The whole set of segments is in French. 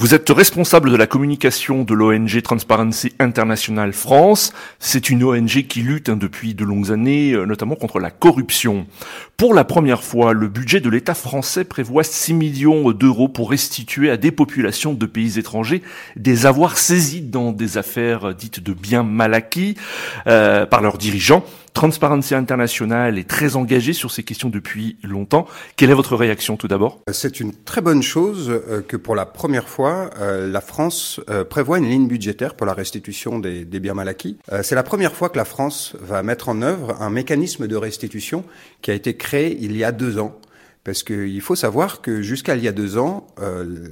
Vous êtes responsable de la communication de l'ONG Transparency International France. C'est une ONG qui lutte hein, depuis de longues années, euh, notamment contre la corruption. Pour la première fois, le budget de l'État français prévoit 6 millions d'euros pour restituer à des populations de pays étrangers des avoirs saisis dans des affaires dites de biens mal acquis euh, par leurs dirigeants. Transparency International est très engagé sur ces questions depuis longtemps. Quelle est votre réaction tout d'abord? C'est une très bonne chose euh, que pour la première fois, euh, la France euh, prévoit une ligne budgétaire pour la restitution des, biens mal acquis. C'est la première fois que la France va mettre en œuvre un mécanisme de restitution qui a été créé il y a deux ans. Parce qu'il faut savoir que jusqu'à il y a deux ans,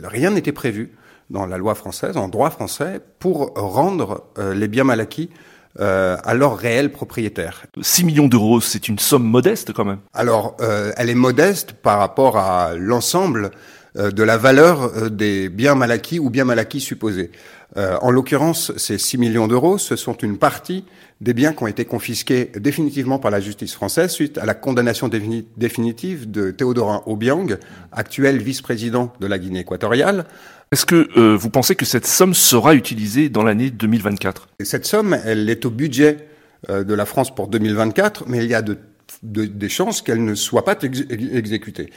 rien n'était prévu dans la loi française, en droit français, pour rendre les biens mal acquis euh, à leur réel propriétaire. 6 millions d'euros, c'est une somme modeste quand même. Alors, euh, elle est modeste par rapport à l'ensemble euh, de la valeur euh, des biens mal acquis ou biens mal acquis supposés. En l'occurrence, ces 6 millions d'euros, ce sont une partie des biens qui ont été confisqués définitivement par la justice française suite à la condamnation définitive de Théodorin Obiang, actuel vice-président de la Guinée équatoriale. Est-ce que euh, vous pensez que cette somme sera utilisée dans l'année 2024 Cette somme, elle est au budget euh, de la France pour 2024, mais il y a de, des chances qu'elle ne soit pas exécutée.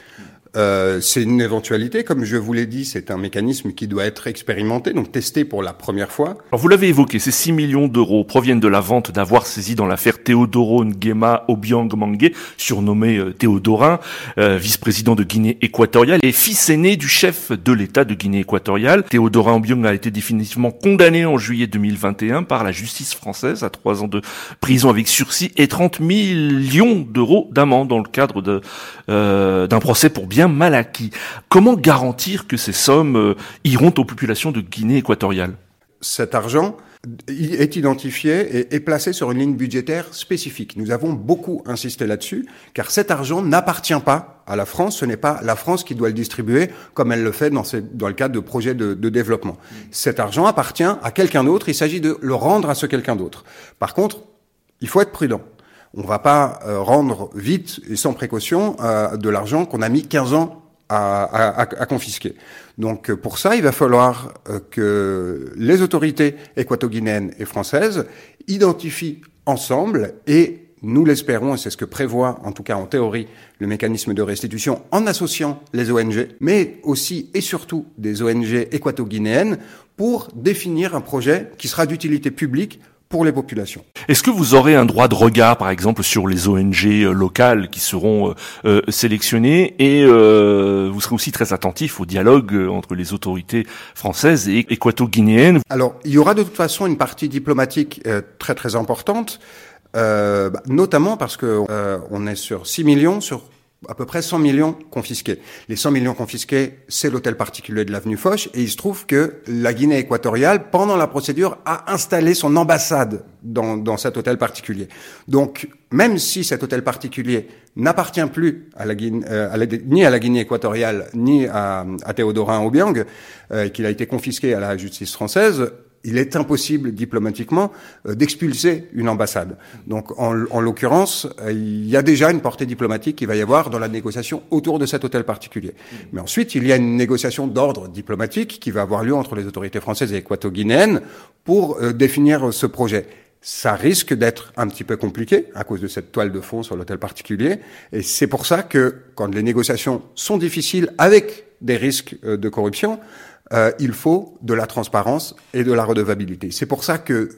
Euh, c'est une éventualité, comme je vous l'ai dit, c'est un mécanisme qui doit être expérimenté, donc testé pour la première fois. Alors vous l'avez évoqué, ces 6 millions d'euros proviennent de la vente d'avoir saisi dans l'affaire Théodoro Nguema Obiang Mangue, surnommé euh, Théodorin, euh, vice-président de Guinée équatoriale et fils aîné du chef de l'État de Guinée équatoriale. Théodorin Obiang a été définitivement condamné en juillet 2021 par la justice française à trois ans de prison avec sursis et 30 millions d'euros d'amende dans le cadre de, d'un procès pour bien mal acquis. Comment garantir que ces sommes euh, iront aux populations de Guinée équatoriale? Cet argent est identifié et est placé sur une ligne budgétaire spécifique. Nous avons beaucoup insisté là-dessus, car cet argent n'appartient pas à la France. Ce n'est pas la France qui doit le distribuer comme elle le fait dans, le cadre de projets de, de développement. Cet argent appartient à quelqu'un d'autre. Il s'agit de le rendre à ce quelqu'un d'autre. Par contre, il faut être prudent on va pas euh, rendre vite et sans précaution euh, de l'argent qu'on a mis 15 ans à, confisquer. Donc euh, pour ça, il va falloir que les autorités équato-guinéennes et françaises identifient ensemble et nous l'espérons, et c'est ce que prévoit, en tout cas en théorie, le mécanisme de restitution en associant les ONG, mais aussi et surtout des ONG équato-guinéennes pour définir un projet qui sera d'utilité publique pour les populations. Est-ce que vous aurez un droit de regard, par exemple, sur les ONG euh, locales qui seront euh, euh, sélectionnées et vous serez aussi très attentif au dialogue entre les autorités françaises et équato-guinéennes? Alors, il y aura de toute façon une partie diplomatique très très importante, bah, notamment parce que on est sur 6 millions sur à peu près 100 millions confisqués. Les 100 millions confisqués, c'est l'hôtel particulier de l'avenue Foch, et il se trouve que la Guinée équatoriale, pendant la procédure, a installé son ambassade dans, dans cet hôtel particulier. Donc, même si cet hôtel particulier n'appartient plus à la euh, ni à la Guinée équatoriale, ni à, à Théodorin Obiang, euh, qu'il a été confisqué à la justice française, il est impossible diplomatiquement euh, d'expulser une ambassade. Donc, en, l'occurrence, euh, il y a déjà une portée diplomatique qui va y avoir dans la négociation autour de cet hôtel particulier. Mais ensuite, il y a une négociation d'ordre diplomatique qui va avoir lieu entre les autorités françaises et équato-guinéennes pour euh, définir ce projet. Ça risque d'être un petit peu compliqué à cause de cette toile de fond sur l'hôtel particulier. Et c'est pour ça que quand les négociations sont difficiles avec des risques de corruption, euh, il faut de la transparence et de la redevabilité. C'est pour ça que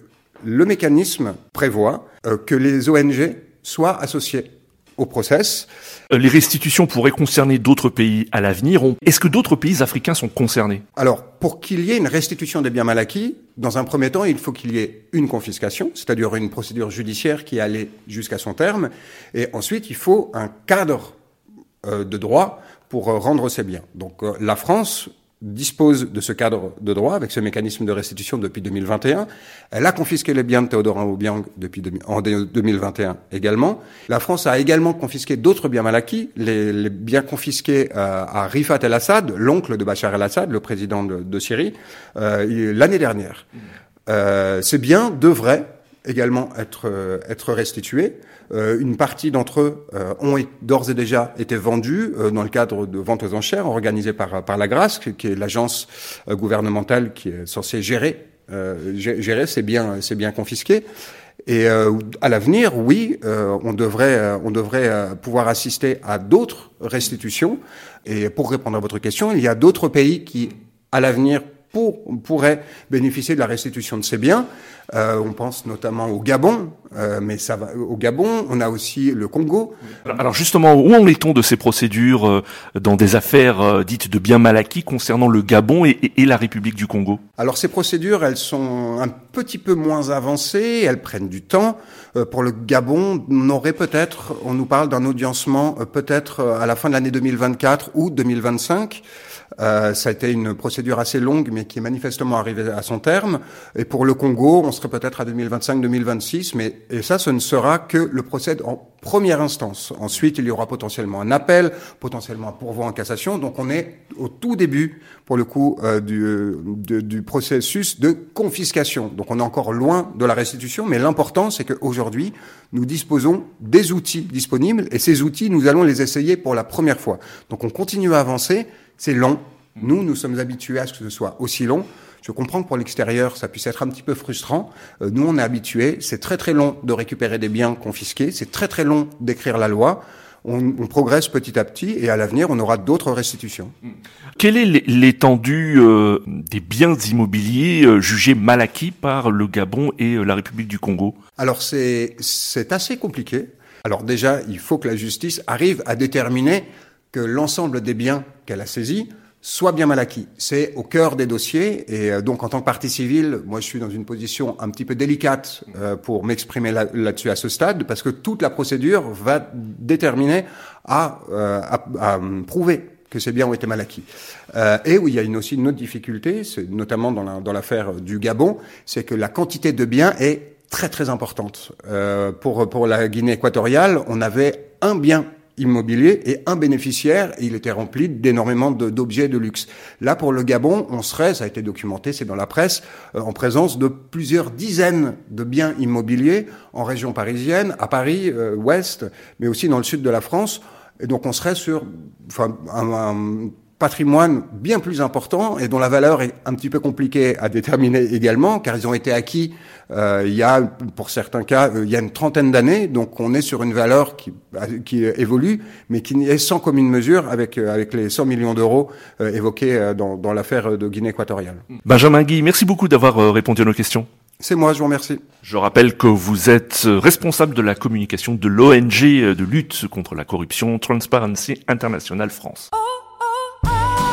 le mécanisme prévoit euh, que les ONG soient associées au process. Euh, les restitutions pourraient concerner d'autres pays à l'avenir. Est-ce que d'autres pays africains sont concernés? Alors, pour qu'il y ait une restitution des biens mal acquis, dans un premier temps, il faut qu'il y ait une confiscation, c'est-à-dire une procédure judiciaire qui allait jusqu'à son terme, et ensuite il faut un cadre de droit pour rendre ces biens. Donc la France dispose de ce cadre de droit avec ce mécanisme de restitution depuis 2021. Elle a confisqué les biens de Théodorin Obiang depuis en 2021 également. La France a également confisqué d'autres biens mal acquis, les, les biens confisqués euh, à Rifat el-Assad, l'oncle de Bachar el-Assad, le président de, de Syrie, euh, l'année dernière. Euh, ces biens devraient également être, euh, être restitués. Euh, une partie d'entre eux euh, ont d'ores et déjà été vendus dans le cadre de ventes aux enchères organisées par, par la Grâce, qui est l'agence gouvernementale qui est censée gérer, gérer ces biens, ces biens confisqués. Et à l'avenir, oui, on devrait, on devrait pouvoir assister à d'autres restitutions. Et pour répondre à votre question, il y a d'autres pays qui, à l'avenir, pour, pourrait bénéficier de la restitution de ces biens. Euh, on pense notamment au Gabon, euh, mais ça va au Gabon. On a aussi le Congo. Alors justement, où en est-on de ces procédures euh, dans des affaires euh, dites de biens mal acquis concernant le Gabon et, et, la République du Congo? Alors ces procédures, elles sont un petit peu moins avancées, elles prennent du temps. Euh, pour le Gabon, on aurait peut-être, on nous parle d'un audiencement peut-être à la fin de l'année 2024 ou 2025. Euh, ça a été une procédure assez longue, mais qui est manifestement arrivée à son terme. Et pour le Congo, on serait peut-être à 2025-2026, mais et ça, ce ne sera que le procès en première instance. Ensuite, il y aura potentiellement un appel, potentiellement un pourvoi en cassation. Donc, on est au tout début, pour le coup, euh, du, du processus de confiscation. Donc, on est encore loin de la restitution, mais l'important, c'est qu'aujourd'hui, nous disposons des outils disponibles, et ces outils, nous allons les essayer pour la première fois. Donc, on continue à avancer c'est long. Nous, nous sommes habitués à ce que ce soit aussi long. Je comprends que pour l'extérieur, ça puisse être un petit peu frustrant. Euh, nous, on est habitués. C'est très très long de récupérer des biens confisqués. C'est très très long d'écrire la loi. On, progresse petit à petit et à l'avenir, on aura d'autres restitutions. Quelle est l'étendue euh, des biens immobiliers euh, jugés mal acquis par le Gabon et la République du Congo? Alors c'est assez compliqué. Alors déjà, il faut que la justice arrive à déterminer que l'ensemble des biens qu'elle a saisis soit bien mal acquis. C'est au cœur des dossiers et euh, donc en tant que partie civile, moi je suis dans une position un petit peu délicate euh, pour m'exprimer là-dessus à ce stade parce que toute la procédure va déterminer à, euh, à, prouver que ces biens ont été mal acquis. et où il y a une, aussi une autre difficulté, notamment dans l'affaire du Gabon, c'est que la quantité de biens est très très importante. pour, pour la Guinée équatoriale, on avait un bien immobilier et un bénéficiaire, et il était rempli d'énormément d'objets de, luxe. Là, pour le Gabon, on serait, ça a été documenté, c'est dans la presse, euh, en présence de plusieurs dizaines de biens immobiliers en région parisienne, à Paris, euh, ouest, mais aussi dans le sud de la France. Et donc, on serait sur enfin, un patrimoine bien plus important et dont la valeur est un petit peu compliquée à déterminer également, car ils ont été acquis euh, il y a, pour certains cas, euh, il y a une trentaine d'années. Donc on est sur une valeur qui, qui évolue, mais qui est sans commune mesure avec, euh, avec les 100 millions d'euros évoqués dans, dans l'affaire de Guinée équatoriale. Benjamin Guy, merci beaucoup d'avoir répondu à nos questions. C'est moi, je vous remercie. Je rappelle que vous êtes responsable de la communication de l'ONG de lutte contre la corruption Transparency International France.